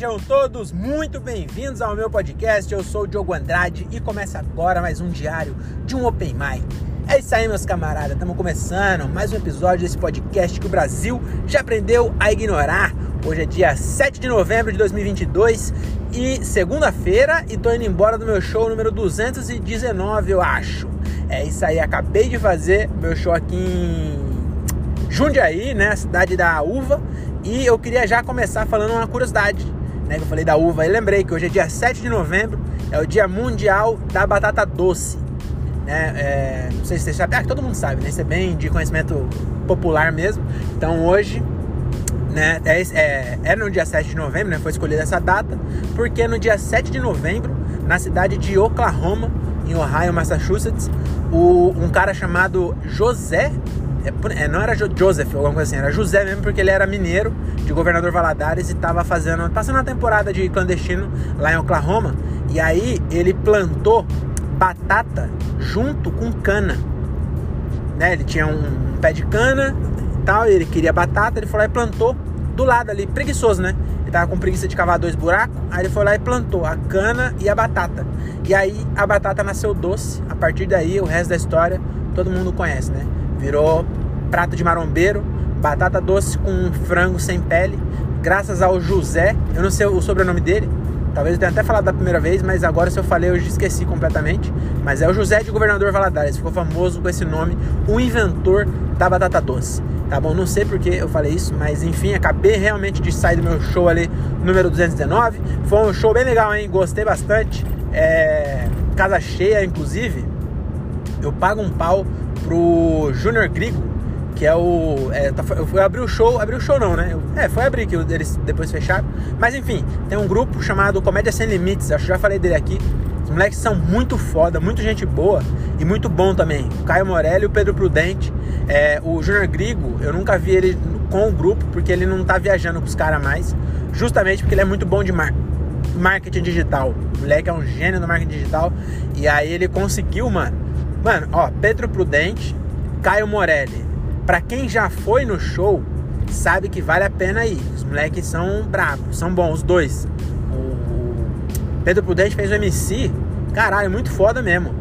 Sejam todos muito bem-vindos ao meu podcast. Eu sou o Diogo Andrade e começa agora mais um diário de um Open Mic. É isso aí, meus camaradas. Estamos começando mais um episódio desse podcast que o Brasil já aprendeu a ignorar. Hoje é dia 7 de novembro de 2022 e segunda-feira e tô indo embora do meu show número 219, eu acho. É isso aí, acabei de fazer meu show aqui em Jundiaí, né, cidade da uva, e eu queria já começar falando uma curiosidade, né, que eu falei da uva, e lembrei que hoje é dia 7 de novembro, é o dia mundial da batata doce, né, é, não sei se você sabe, ah, todo mundo sabe, né, isso é bem de conhecimento popular mesmo, então hoje né, é, é, é, no dia 7 de novembro, né, foi escolhida essa data, porque no dia 7 de novembro, na cidade de Oklahoma, em Ohio, Massachusetts, o, um cara chamado José é, é, não era Joseph ou alguma coisa assim, era José mesmo, porque ele era mineiro de governador Valadares e estava fazendo, passando uma temporada de clandestino lá em Oklahoma. E aí ele plantou batata junto com cana. Né? Ele tinha um pé de cana e tal, e ele queria batata, ele foi lá e plantou do lado ali, preguiçoso, né? Ele tava com preguiça de cavar dois buracos, aí ele foi lá e plantou a cana e a batata. E aí a batata nasceu doce. A partir daí, o resto da história todo mundo conhece, né? Virou prato de marombeiro, batata doce com frango sem pele, graças ao José. Eu não sei o sobrenome dele, talvez eu tenha até falado da primeira vez, mas agora se eu falei eu já esqueci completamente. Mas é o José de Governador Valadares, ficou famoso com esse nome, o inventor da batata doce. Tá bom? Não sei porque eu falei isso, mas enfim, acabei realmente de sair do meu show ali, número 219. Foi um show bem legal, hein? Gostei bastante. É... Casa cheia, inclusive. Eu pago um pau pro Junior Grigo, que é o. É, tá, eu fui abrir o show, abrir o show não, né? é, foi abrir que eles depois fecharam. Mas enfim, tem um grupo chamado Comédia Sem Limites, acho que já falei dele aqui. Os moleques são muito foda, muito gente boa e muito bom também. O Caio Morelli o Pedro Prudente. É, o Junior Grigo, eu nunca vi ele com o grupo, porque ele não tá viajando com os caras mais. Justamente porque ele é muito bom de mar marketing digital. O moleque é um gênio no marketing digital. E aí ele conseguiu, mano Mano, ó, Pedro Prudente, Caio Morelli. Pra quem já foi no show, sabe que vale a pena ir. Os moleques são bravos, são bons, os dois. O Pedro Prudente fez o MC, caralho, muito foda mesmo.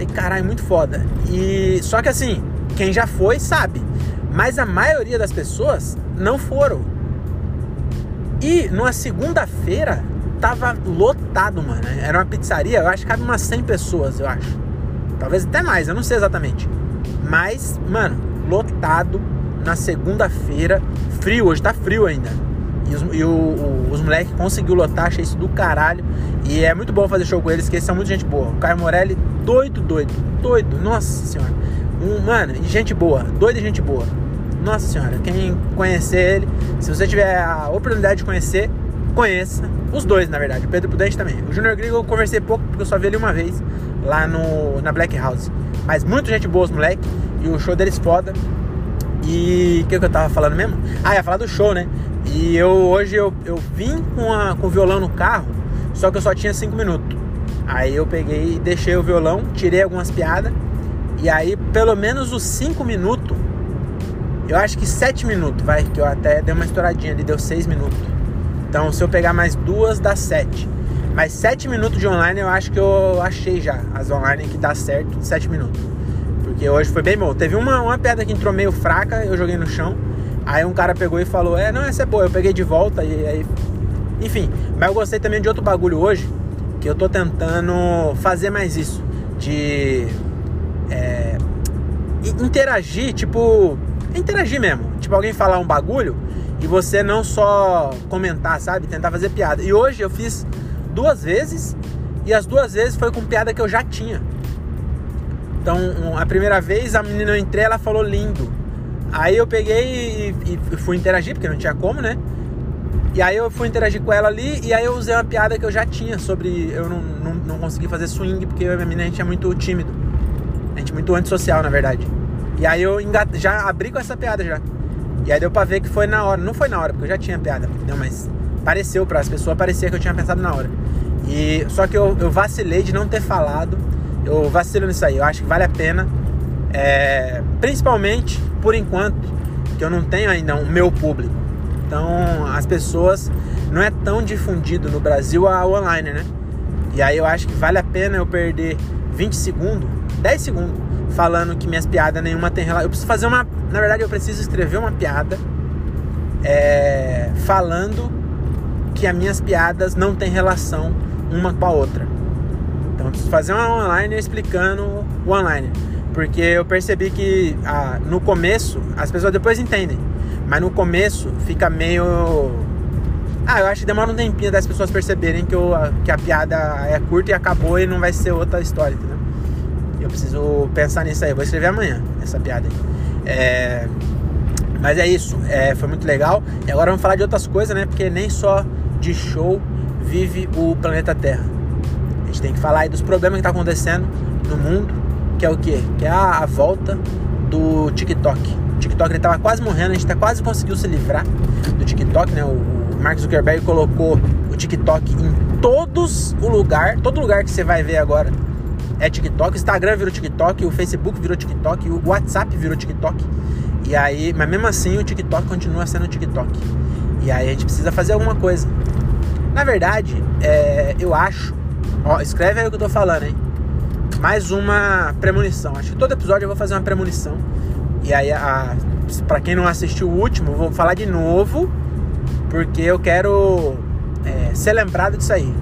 E caralho, muito foda. E só que assim, quem já foi sabe. Mas a maioria das pessoas não foram. E numa segunda-feira tava lotado, mano. Era uma pizzaria, eu acho que cabe umas 100 pessoas, eu acho. Talvez até mais, eu não sei exatamente. Mas, mano, lotado na segunda-feira, frio, hoje tá frio ainda. E, os, e o, o, os moleques conseguiu lotar, achei isso do caralho. E é muito bom fazer show com eles, que eles são muito gente boa. O Caio Morelli, doido, doido, doido, nossa senhora. Um, mano, gente boa, doido e gente boa. Nossa senhora, quem conhecer ele, se você tiver a oportunidade de conhecer, conheça. Os dois, na verdade, o Pedro Prudente também. O Junior Grigo eu conversei pouco, porque eu só vi ele uma vez lá no, na Black House. Mas muita gente boa, os moleque. O show deles foda. E o que, que eu tava falando mesmo? Ah, ia falar do show, né? E eu hoje eu, eu vim com, a, com o violão no carro, só que eu só tinha 5 minutos. Aí eu peguei e deixei o violão, tirei algumas piadas. E aí, pelo menos os 5 minutos, eu acho que 7 minutos, vai, que eu até dei uma estouradinha ali, deu 6 minutos. Então, se eu pegar mais duas, dá 7. Mas 7 minutos de online eu acho que eu achei já as online que dá certo 7 minutos. Porque hoje foi bem bom. Teve uma, uma pedra que entrou meio fraca, eu joguei no chão. Aí um cara pegou e falou: É, não, essa é boa. Eu peguei de volta e aí. Enfim, mas eu gostei também de outro bagulho hoje. Que eu tô tentando fazer mais isso. De. É, interagir, tipo. Interagir mesmo. Tipo, alguém falar um bagulho e você não só comentar, sabe? Tentar fazer piada. E hoje eu fiz duas vezes e as duas vezes foi com piada que eu já tinha. Então, a primeira vez a menina eu entrei, ela falou lindo. Aí eu peguei e, e, fui interagir, porque não tinha como, né? E aí eu fui interagir com ela ali e aí eu usei uma piada que eu já tinha sobre eu não, não, não consegui fazer swing porque eu e a menina a gente é muito tímido. A gente é muito antissocial, na verdade. E aí eu engat... já abri com essa piada já. E aí deu pra ver que foi na hora. Não foi na hora, porque eu já tinha piada, entendeu? Mas pareceu para as pessoas, parecia que eu tinha pensado na hora. E só que eu, eu vacilei de não ter falado. Eu vacilo nisso aí. Eu acho que vale a pena. É, principalmente por enquanto que eu não tenho ainda o meu público. Então as pessoas não é tão difundido no Brasil a online, né? E aí eu acho que vale a pena eu perder 20 segundos, 10 segundos, falando que minhas piadas nenhuma tem relação. Eu preciso fazer uma. Na verdade, eu preciso escrever uma piada é, falando que as minhas piadas não têm relação uma com a outra. Fazer uma online explicando o online. Porque eu percebi que ah, no começo, as pessoas depois entendem. Mas no começo fica meio. Ah, eu acho que demora um tempinho das pessoas perceberem que, eu, que a piada é curta e acabou e não vai ser outra história, entendeu? Eu preciso pensar nisso aí. Eu vou escrever amanhã essa piada aí. É... Mas é isso, é, foi muito legal. E agora vamos falar de outras coisas, né? Porque nem só de show vive o planeta Terra. A gente tem que falar aí dos problemas que tá acontecendo no mundo, que é o quê? Que é a, a volta do TikTok. O TikTok ele tava quase morrendo, a gente tá quase conseguiu se livrar do TikTok, né? O, o Mark Zuckerberg colocou o TikTok em todos o lugar, todo lugar que você vai ver agora é TikTok. O Instagram virou TikTok, o Facebook virou TikTok, o WhatsApp virou TikTok. E aí, mas mesmo assim o TikTok continua sendo TikTok. E aí a gente precisa fazer alguma coisa. Na verdade, é, eu acho. Ó, escreve aí o que eu tô falando, hein? Mais uma premonição. Acho que todo episódio eu vou fazer uma premonição. E aí, a, pra quem não assistiu o último, vou falar de novo. Porque eu quero é, ser lembrado disso aí.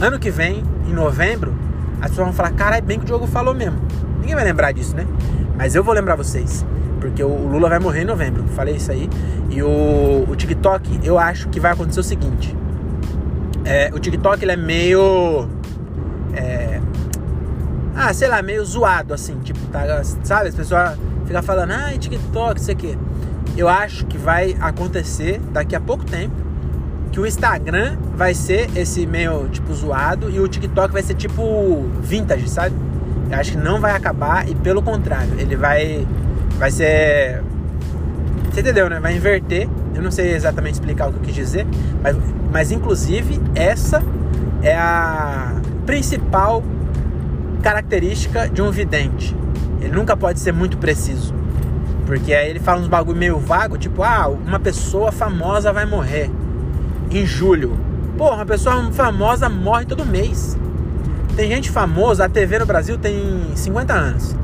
Ano que vem, em novembro, as pessoas vão falar: caralho, bem que o Diogo falou mesmo. Ninguém vai lembrar disso, né? Mas eu vou lembrar vocês. Porque o Lula vai morrer em novembro. Falei isso aí. E o, o TikTok, eu acho que vai acontecer o seguinte. É, o TikTok ele é meio. É, ah, sei lá, meio zoado assim. Tipo, tá, sabe? As pessoas ficam falando, ah, TikTok, isso aqui. Eu acho que vai acontecer daqui a pouco tempo que o Instagram vai ser esse meio tipo zoado e o TikTok vai ser tipo vintage, sabe? Eu acho que não vai acabar e pelo contrário, ele vai vai ser você entendeu, né? Vai inverter. Eu não sei exatamente explicar o que eu quis dizer, mas, mas inclusive essa é a principal característica de um vidente. Ele nunca pode ser muito preciso. Porque aí ele fala uns bagulho meio vago, tipo, ah, uma pessoa famosa vai morrer em julho. Pô, uma pessoa famosa morre todo mês. Tem gente famosa, a TV no Brasil tem 50 anos.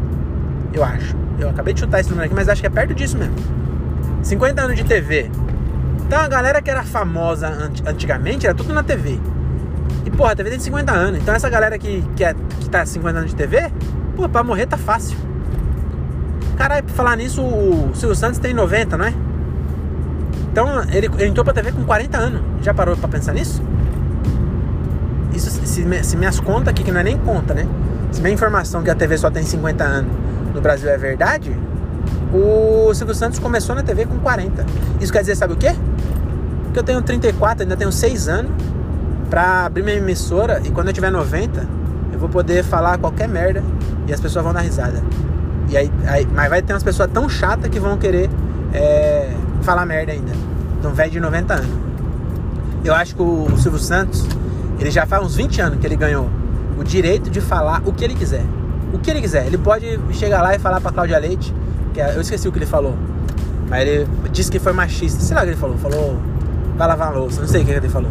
Eu acho. Eu acabei de chutar esse número aqui, mas acho que é perto disso mesmo. 50 anos de TV. Então a galera que era famosa antigamente era tudo na TV. E porra, a TV tem 50 anos. Então essa galera que, que, é, que tá 50 anos de TV, pô, pra morrer tá fácil. Caralho, pra falar nisso, o Silvio Santos tem 90, não é? Então ele, ele entrou pra TV com 40 anos. Já parou pra pensar nisso? Isso, se, se minhas contas aqui, que não é nem conta, né? Se minha informação que a TV só tem 50 anos no Brasil é verdade, o Silvio Santos começou na TV com 40. Isso quer dizer, sabe o quê? Que eu tenho 34, ainda tenho 6 anos pra abrir minha emissora e quando eu tiver 90, eu vou poder falar qualquer merda e as pessoas vão dar risada. E aí, aí mas vai ter umas pessoas tão chatas que vão querer é, falar merda ainda. De um velho de 90 anos. Eu acho que o Silvio Santos, ele já faz uns 20 anos que ele ganhou o direito de falar o que ele quiser. O que ele quiser. Ele pode chegar lá e falar pra Cláudia Leite, que é, eu esqueci o que ele falou. Mas ele disse que foi machista. Sei lá o que ele falou. Falou, vai lavar a louça. Não sei o que ele falou.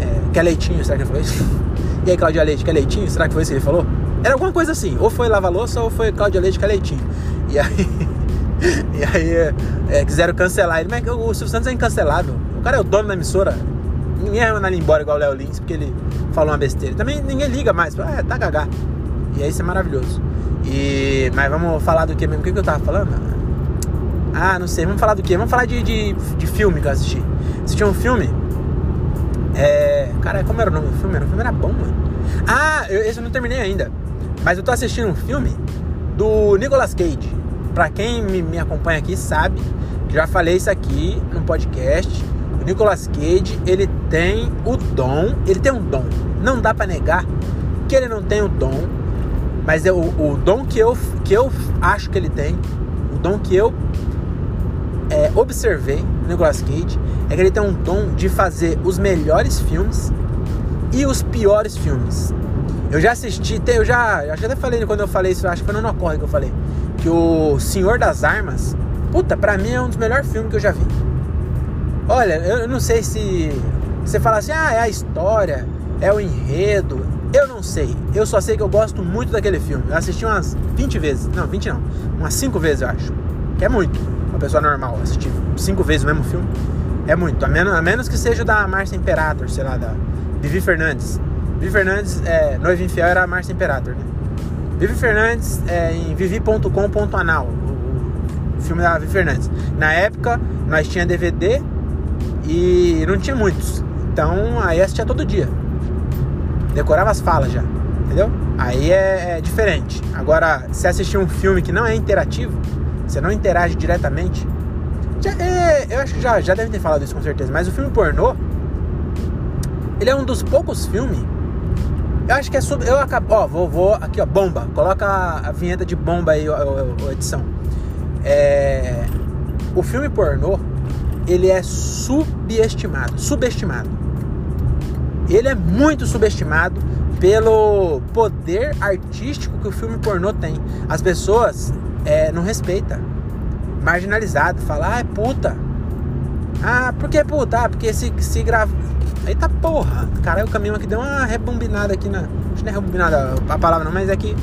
É, quer leitinho? Será que ele falou isso? E aí, Cláudia Leite, quer leitinho? Será que foi isso que ele falou? Era alguma coisa assim. Ou foi lavar louça ou foi Cláudia Leite, quer leitinho. E aí. e aí é, é, quiseram cancelar ele. Mas o Silvio Santos é incancelável. O cara é o dono da emissora. Ninguém vai mandar ele embora igual o Léo Lins, porque ele falou uma besteira. Também ninguém liga mais. Ah, tá gagá. E aí isso é maravilhoso. E, mas vamos falar do que mesmo? O que, que eu tava falando? Ah, não sei. Vamos falar do que? Vamos falar de, de, de, filme que eu assisti. Assisti um filme. É. Cara, como era o nome do filme? O filme era bom, mano. Ah, eu, esse eu não terminei ainda. Mas eu tô assistindo um filme do Nicolas Cage. Pra quem me, me acompanha aqui sabe, já falei isso aqui no podcast. O Nicolas Cage, ele tem o dom, ele tem um dom. Não dá para negar que ele não tem o dom, mas é o, o dom que eu, que eu acho que ele tem, o dom que eu é, observei no Nicolas Cage, é que ele tem um dom de fazer os melhores filmes e os piores filmes. Eu já assisti, eu já, eu até falei quando eu falei isso, acho que foi no Nocorre que eu falei que o Senhor das Armas, puta, pra mim é um dos melhores filmes que eu já vi. Olha, eu não sei se você fala assim, ah, é a história, é o enredo. Eu não sei. Eu só sei que eu gosto muito daquele filme. Eu assisti umas 20 vezes. Não, 20 não. Umas 5 vezes, eu acho. Que é muito. Uma pessoa normal assistir 5 vezes o mesmo filme. É muito. A menos, a menos que seja da Márcia Imperator, sei lá, da Vivi Fernandes. Vivi Fernandes, é, Noiva Infiel era a Márcia Imperator, né? Vivi Fernandes é, em vivi.com.anal, o, o filme da Vivi Fernandes. Na época, nós tinha DVD e não tinha muitos. Então, aí assistia todo dia. Decorava as falas já, entendeu? Aí é, é diferente. Agora, se assistir um filme que não é interativo, você não interage diretamente. Já, é, eu acho que já, já devem ter falado isso com certeza, mas o filme pornô, ele é um dos poucos filmes eu acho que é sub. Eu acabo. Ó, vou, vou. Aqui, ó, bomba. Coloca a, vinheta de bomba aí, ó, ó, edição. É. O filme pornô, ele é subestimado. Subestimado. Ele é muito subestimado pelo poder artístico que o filme pornô tem. As pessoas é, não respeitam. Marginalizado. Fala, ah, é puta. Ah, por que puta? Ah, porque se, se grava Eita porra! Cara, o caminhão aqui deu uma rebombinada aqui na. Acho que não é rebombinada a palavra não, mas é que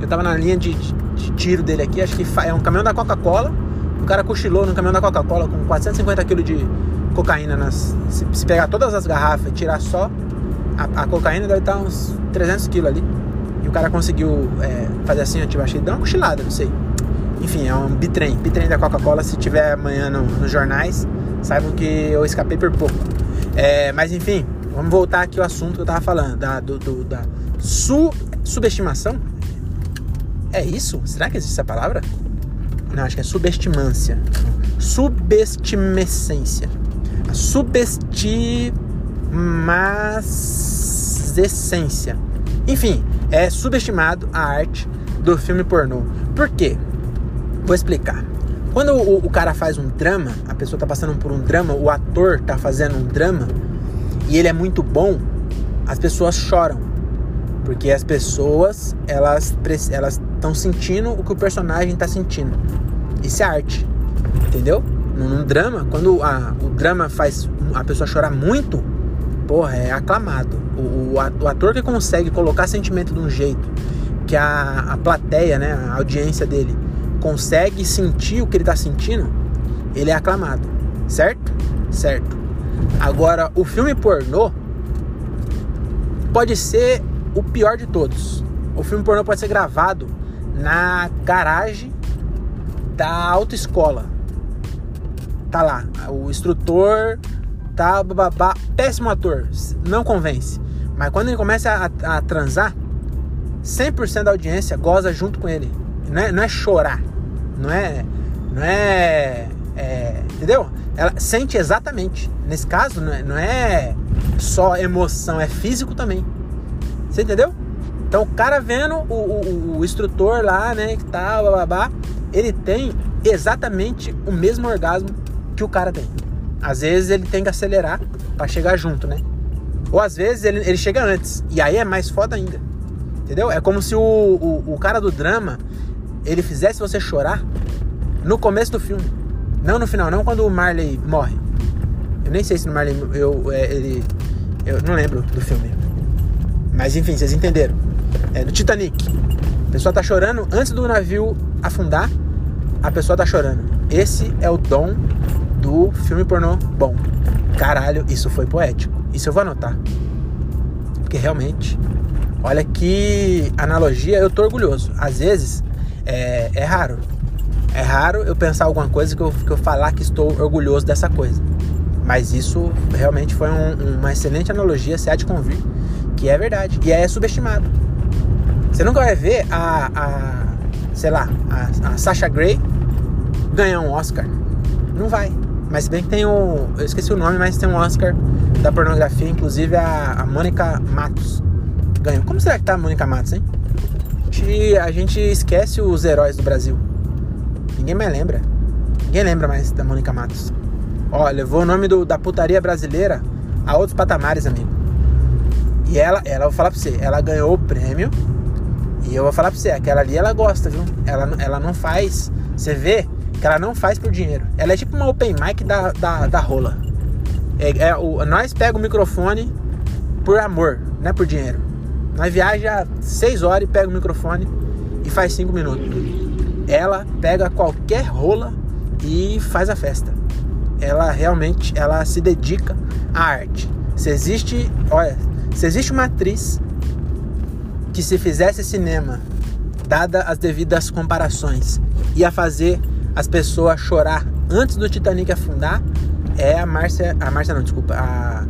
eu tava na linha de, de, de tiro dele aqui. Acho que é um caminhão da Coca-Cola. O cara cochilou no caminhão da Coca-Cola com 450 kg de cocaína. Nas, se, se, pegar todas as garrafas e tirar só a, a cocaína, deve estar uns 300 kg ali. E o cara conseguiu é, fazer assim, eu achei deu uma cochilada, não sei. Enfim, é um bitrem, bitrem da Coca-Cola. Se tiver amanhã no, nos jornais, saibam que eu escapei por pouco. É, mas enfim, vamos voltar aqui ao assunto que eu tava falando, da, do, do, da su, subestimação. É isso? Será que existe essa palavra? Não, acho que é subestimância. Subestimescência. A subestimacência. Enfim, é subestimado a arte do filme pornô. Por quê? Vou explicar. Quando o, o, cara faz um drama, a pessoa tá passando por um drama, o ator tá fazendo um drama e ele é muito bom, as pessoas choram. Porque as pessoas, elas elas estão sentindo o que o personagem tá sentindo. Isso é arte. Entendeu? Num, drama, quando a, o drama faz a pessoa chorar muito, porra, é aclamado. O, o, ator que consegue colocar sentimento de um jeito que a, a plateia, né, a audiência dele consegue sentir o que ele está sentindo, ele é aclamado, certo? Certo. Agora, o filme pornô pode ser o pior de todos. O filme pornô pode ser gravado na garagem da autoescola. Tá lá, o instrutor tá babá, péssimo ator, não convence. Mas quando ele começa a, a transar, 100% da audiência goza junto com ele. Não é, não é chorar, não é. Não é, é. entendeu? Ela sente exatamente. Nesse caso, não é, não é só emoção, é físico também. Você entendeu? Então o cara vendo o, o, o instrutor lá, né, que tá, babá, ele tem exatamente o mesmo orgasmo que o cara tem. Às vezes ele tem que acelerar para chegar junto, né? Ou às vezes ele, ele chega antes. E aí é mais foda ainda. Entendeu? É como se o, o, o cara do drama ele fizesse você chorar no começo do filme. Não no final, não quando o Marley morre. Eu nem sei se no Marley eu, é, ele. Eu não lembro do filme. Mas enfim, vocês entenderam. É, no Titanic. A pessoa tá chorando antes do navio afundar. A pessoa tá chorando. Esse é o dom do filme pornô bom. Caralho, isso foi poético. Isso eu vou anotar. Porque realmente, olha que analogia, eu tô orgulhoso. Às vezes, é, é raro. É raro eu pensar alguma coisa que eu, que eu falar que estou orgulhoso dessa coisa. Mas isso realmente foi um, uma excelente analogia, se há de convir, que é verdade. E é subestimado. Você nunca vai ver a, a sei lá, a, a Sasha Grey ganhar um Oscar. Não vai. Mas se bem que tem o. Eu esqueci o nome, mas tem um Oscar da pornografia, inclusive a, a Mônica Matos ganhou. Como será que tá a Mônica Matos, hein? Gente, a gente esquece os heróis do Brasil. Ninguém mais lembra. Ninguém lembra mais da Mônica Matos. Ó, levou o nome do, da putaria brasileira a outros patamares, amigo. E ela, ela, vou falar pra você, ela ganhou o prêmio. E eu vou falar pra você, aquela ali ela gosta, viu? Ela, ela não faz. Você vê que ela não faz por dinheiro. Ela é tipo uma open mic da, da, da rola. É, é, o, nós pega o microfone por amor, não é por dinheiro. Nós viaja seis horas e pega o microfone e faz cinco minutos. Ela pega qualquer rola e faz a festa. Ela realmente, ela se dedica à arte. Se existe, olha, se existe uma atriz que se fizesse cinema, dada as devidas comparações, ia fazer as pessoas chorar antes do Titanic afundar, é a Márcia, a Márcia não, desculpa, a,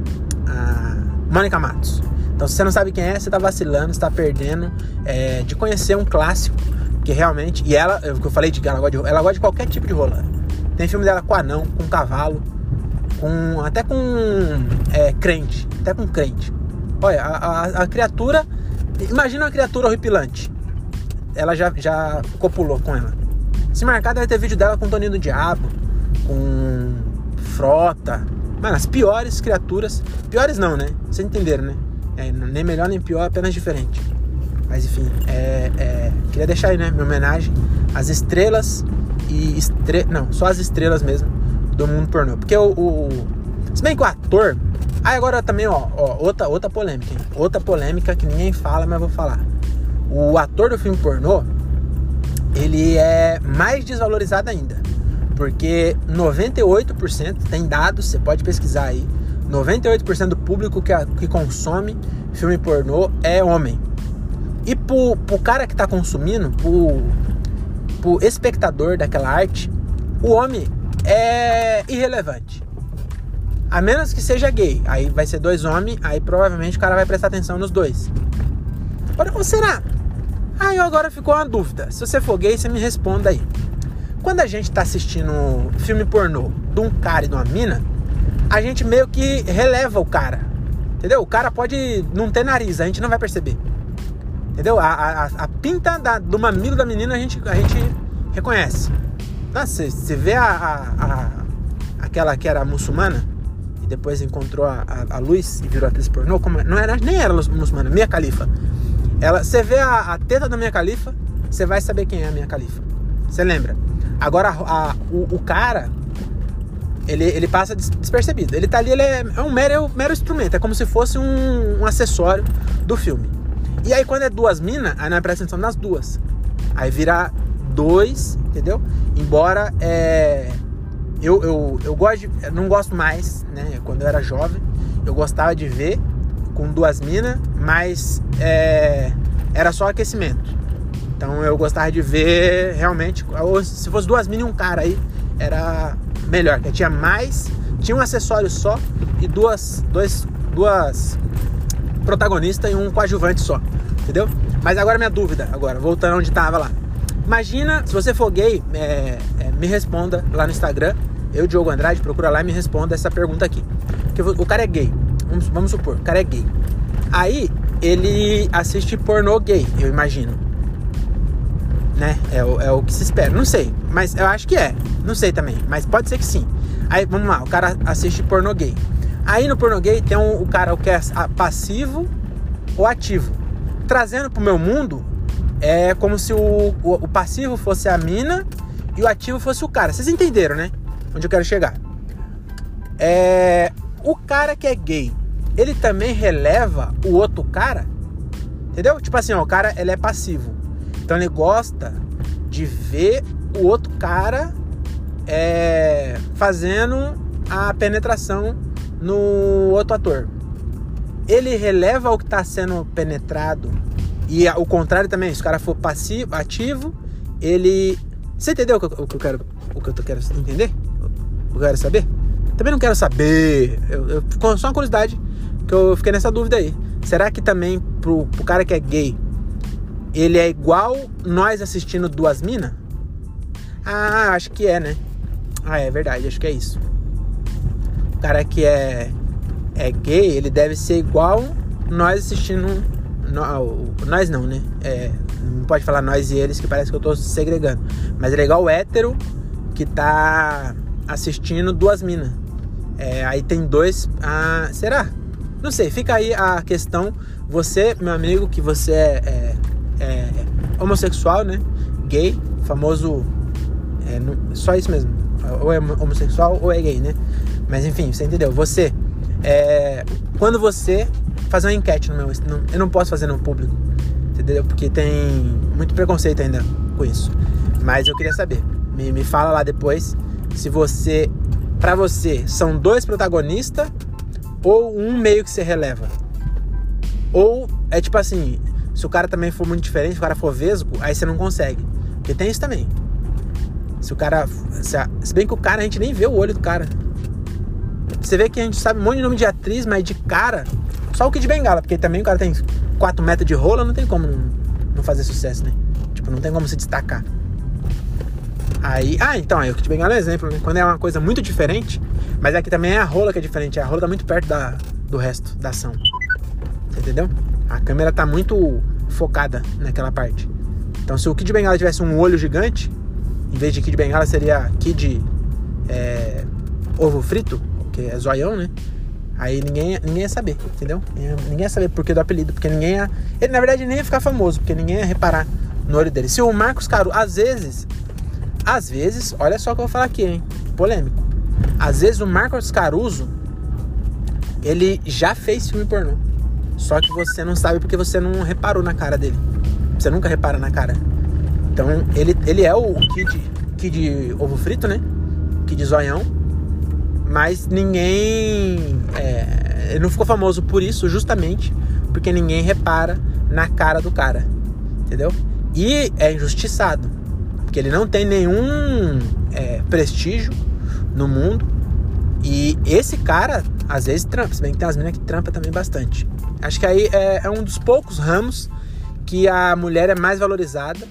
a Mônica Matos. Então, se você não sabe quem é, você tá vacilando, está perdendo é, de conhecer um clássico que realmente. E ela, o que eu falei de ela gosta de, ela gosta de qualquer tipo de rola. Tem filme dela com anão, com cavalo, com até com é, crente, até com crente. Olha, a, a, a, criatura, imagina uma criatura horripilante. Ela já, já copulou com ela. Se marcar, deve ter vídeo dela com Toninho do Diabo, com Frota. Mano, as piores criaturas. Piores não, né? Vocês entenderam, né? É, nem melhor nem pior, apenas diferente. Mas enfim, é, é, queria deixar aí, né? Minha homenagem às estrelas e. Estre... Não, só as estrelas mesmo do mundo pornô. Porque o. o... Se bem que o ator. Aí agora também, ó, ó, outra, outra polêmica, hein? Outra polêmica que ninguém fala, mas vou falar. O ator do filme pornô, ele é mais desvalorizado ainda. Porque 98% tem dados, você pode pesquisar aí. 98% do público que, que consome filme pornô é homem. E pro, pro cara que tá consumindo, pro, pro espectador daquela arte, o homem é irrelevante. A menos que seja gay. Aí vai ser dois homens, aí provavelmente o cara vai prestar atenção nos dois. Agora, ou será? Aí agora ficou uma dúvida. Se você for gay, você me responda aí. Quando a gente tá assistindo filme pornô de um cara e de uma mina, a gente meio que releva o cara. Entendeu? O cara pode não ter nariz, a gente não vai perceber. Entendeu? A, a, a pinta da, do mamilo da menina a gente, a gente reconhece. Nossa, você vê a, a, aquela que era muçulmana e depois encontrou a, luz e virou atriz pornô, como, não era, nem era muçulmana, Minha Califa. Ela, você vê a, teta da Minha Califa, você vai saber quem é a Minha Califa. Você lembra? Agora, o, o, cara, ele, ele passa despercebido. Ele tá ali, ele é, é um mero, mero instrumento, é como se fosse um, um acessório do filme. E aí quando é duas minas, aí nós presta atenção nas duas. Aí vira dois, entendeu? Embora é, eu, eu, eu gosto de, eu não gosto mais, né? Quando eu era jovem, eu gostava de ver com duas minas, mas é, era só aquecimento. Então eu gostava de ver realmente, ou se fosse duas minas e um cara aí, era melhor, que tinha mais, tinha um acessório só e duas, dois, duas protagonistas e um coadjuvante só entendeu? Mas agora minha dúvida, agora, voltando onde tava lá. Imagina, se você for gay, é, é, me responda lá no Instagram. Eu, Diogo Andrade, procura lá e me responda essa pergunta aqui. Porque o cara é gay. Vamos, vamos supor, o cara é gay. Aí ele assiste pornô gay, eu imagino. Né? É o, é o que se espera. Não sei, mas eu acho que é. Não sei também, mas pode ser que sim. Aí vamos lá, o cara assiste pornô gay. Aí no pornô gay tem um, o cara que é passivo ou ativo trazendo pro meu mundo, é como se o, o, o, passivo fosse a mina e o ativo fosse o cara. Vocês entenderam, né? Onde eu quero chegar. É, o cara que é gay, ele também releva o outro cara, entendeu? Tipo assim, ó, o cara ele é passivo, então ele gosta de ver o outro cara é, fazendo a penetração no outro ator ele releva o que está sendo penetrado. E o contrário também, se o cara for passivo, ativo, ele. Você entendeu o que eu, o que eu quero. O que eu quero entender? O que eu quero saber? Também não quero saber. Eu, eu, só uma curiosidade que eu fiquei nessa dúvida aí. Será que também pro, pro cara que é gay, ele é igual nós assistindo duas minas? Ah, acho que é, né? Ah, é verdade, acho que é isso. O cara que é é gay, ele deve ser igual nós assistindo. nós não, né? É, não pode falar nós e eles, que parece que eu tô segregando. Mas é igual o hétero que tá assistindo duas minas. É, aí tem dois. Ah, será? Não sei, fica aí a questão. Você, meu amigo, que você é, é homossexual, né? Gay, famoso. É, só isso mesmo. Ou é homossexual ou é gay, né? Mas enfim, você entendeu? Você, é, quando você fazer uma enquete no meu, no, eu não posso fazer no público, entendeu? Porque tem muito preconceito ainda com isso. Mas eu queria saber, me, me fala lá depois se você, para você, são dois protagonistas ou um meio que você releva. Ou é tipo assim, se o cara também for muito diferente, se o cara for vesgo, aí você não consegue. Porque tem isso também. Se o cara. Se, a, se, bem que o cara, a gente nem vê o olho do cara. Você vê que a gente sabe um monte de nome de atriz, mas de cara. Só o Kid Bengala, porque também o cara tem 4 metros de rola, não tem como não, não, fazer sucesso, né? Tipo, não tem como se destacar. Aí. Ah, então, aí o Kid Bengala é um exemplo, né? Quando é uma coisa muito diferente, mas aqui também é a rola que é diferente. A rola tá muito perto da, do resto da ação. Você entendeu? A câmera tá muito focada naquela parte. Então, se o Kid Bengala tivesse um olho gigante, em vez de Kid Bengala seria Kid é, ovo frito, que é zoião, né? Aí ninguém, ninguém ia saber, entendeu? Ninguém ia saber por que do apelido, porque ninguém ia. Ele na verdade nem ia ficar famoso, porque ninguém ia reparar no olho dele. Se o Marcos Caro, às vezes, às vezes, olha só o que eu vou falar aqui, hein? Polêmico. Às vezes o Marcos Caruso, ele já fez filme pornô. Só que você não sabe porque você não reparou na cara dele. Você nunca repara na cara. Então ele, ele é o Kid, kid Ovo Frito, né? Kid Zoião. Mas ninguém. É, ele não ficou famoso por isso, justamente porque ninguém repara na cara do cara. Entendeu? E é injustiçado. Porque ele não tem nenhum é, prestígio no mundo. E esse cara, às vezes, trampa. Se bem que tem as meninas que trampa também bastante. Acho que aí é, é um dos poucos ramos que a mulher é mais valorizada,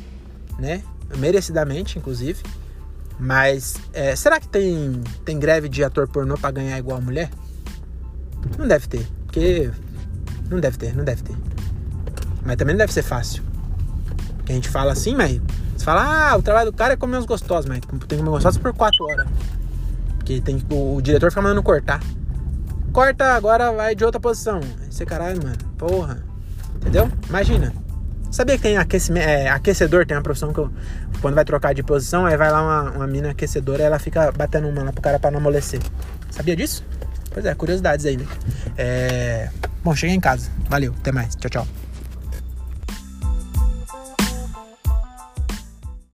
né? Merecidamente, inclusive. Mas é, será que tem, tem greve de ator pornô pra ganhar igual a mulher? Não deve ter, porque. Não deve ter, não deve ter. Mas também não deve ser fácil. Porque a gente fala assim, mas. Você fala, ah, o trabalho do cara é comer uns gostosos, mas tem que comer gostosos por 4 horas. Porque tem, o, o diretor fica mandando cortar. Corta, agora vai de outra posição. Esse caralho, mano. Porra. Entendeu? Imagina. Sabia que tem é, aquecedor, tem uma profissão que eu, quando vai trocar de posição, aí vai lá uma, uma mina aquecedora e ela fica batendo uma lá pro cara pra não amolecer. Sabia disso? Pois é, curiosidades aí, né? É... Bom, cheguei em casa. Valeu, até mais. Tchau, tchau.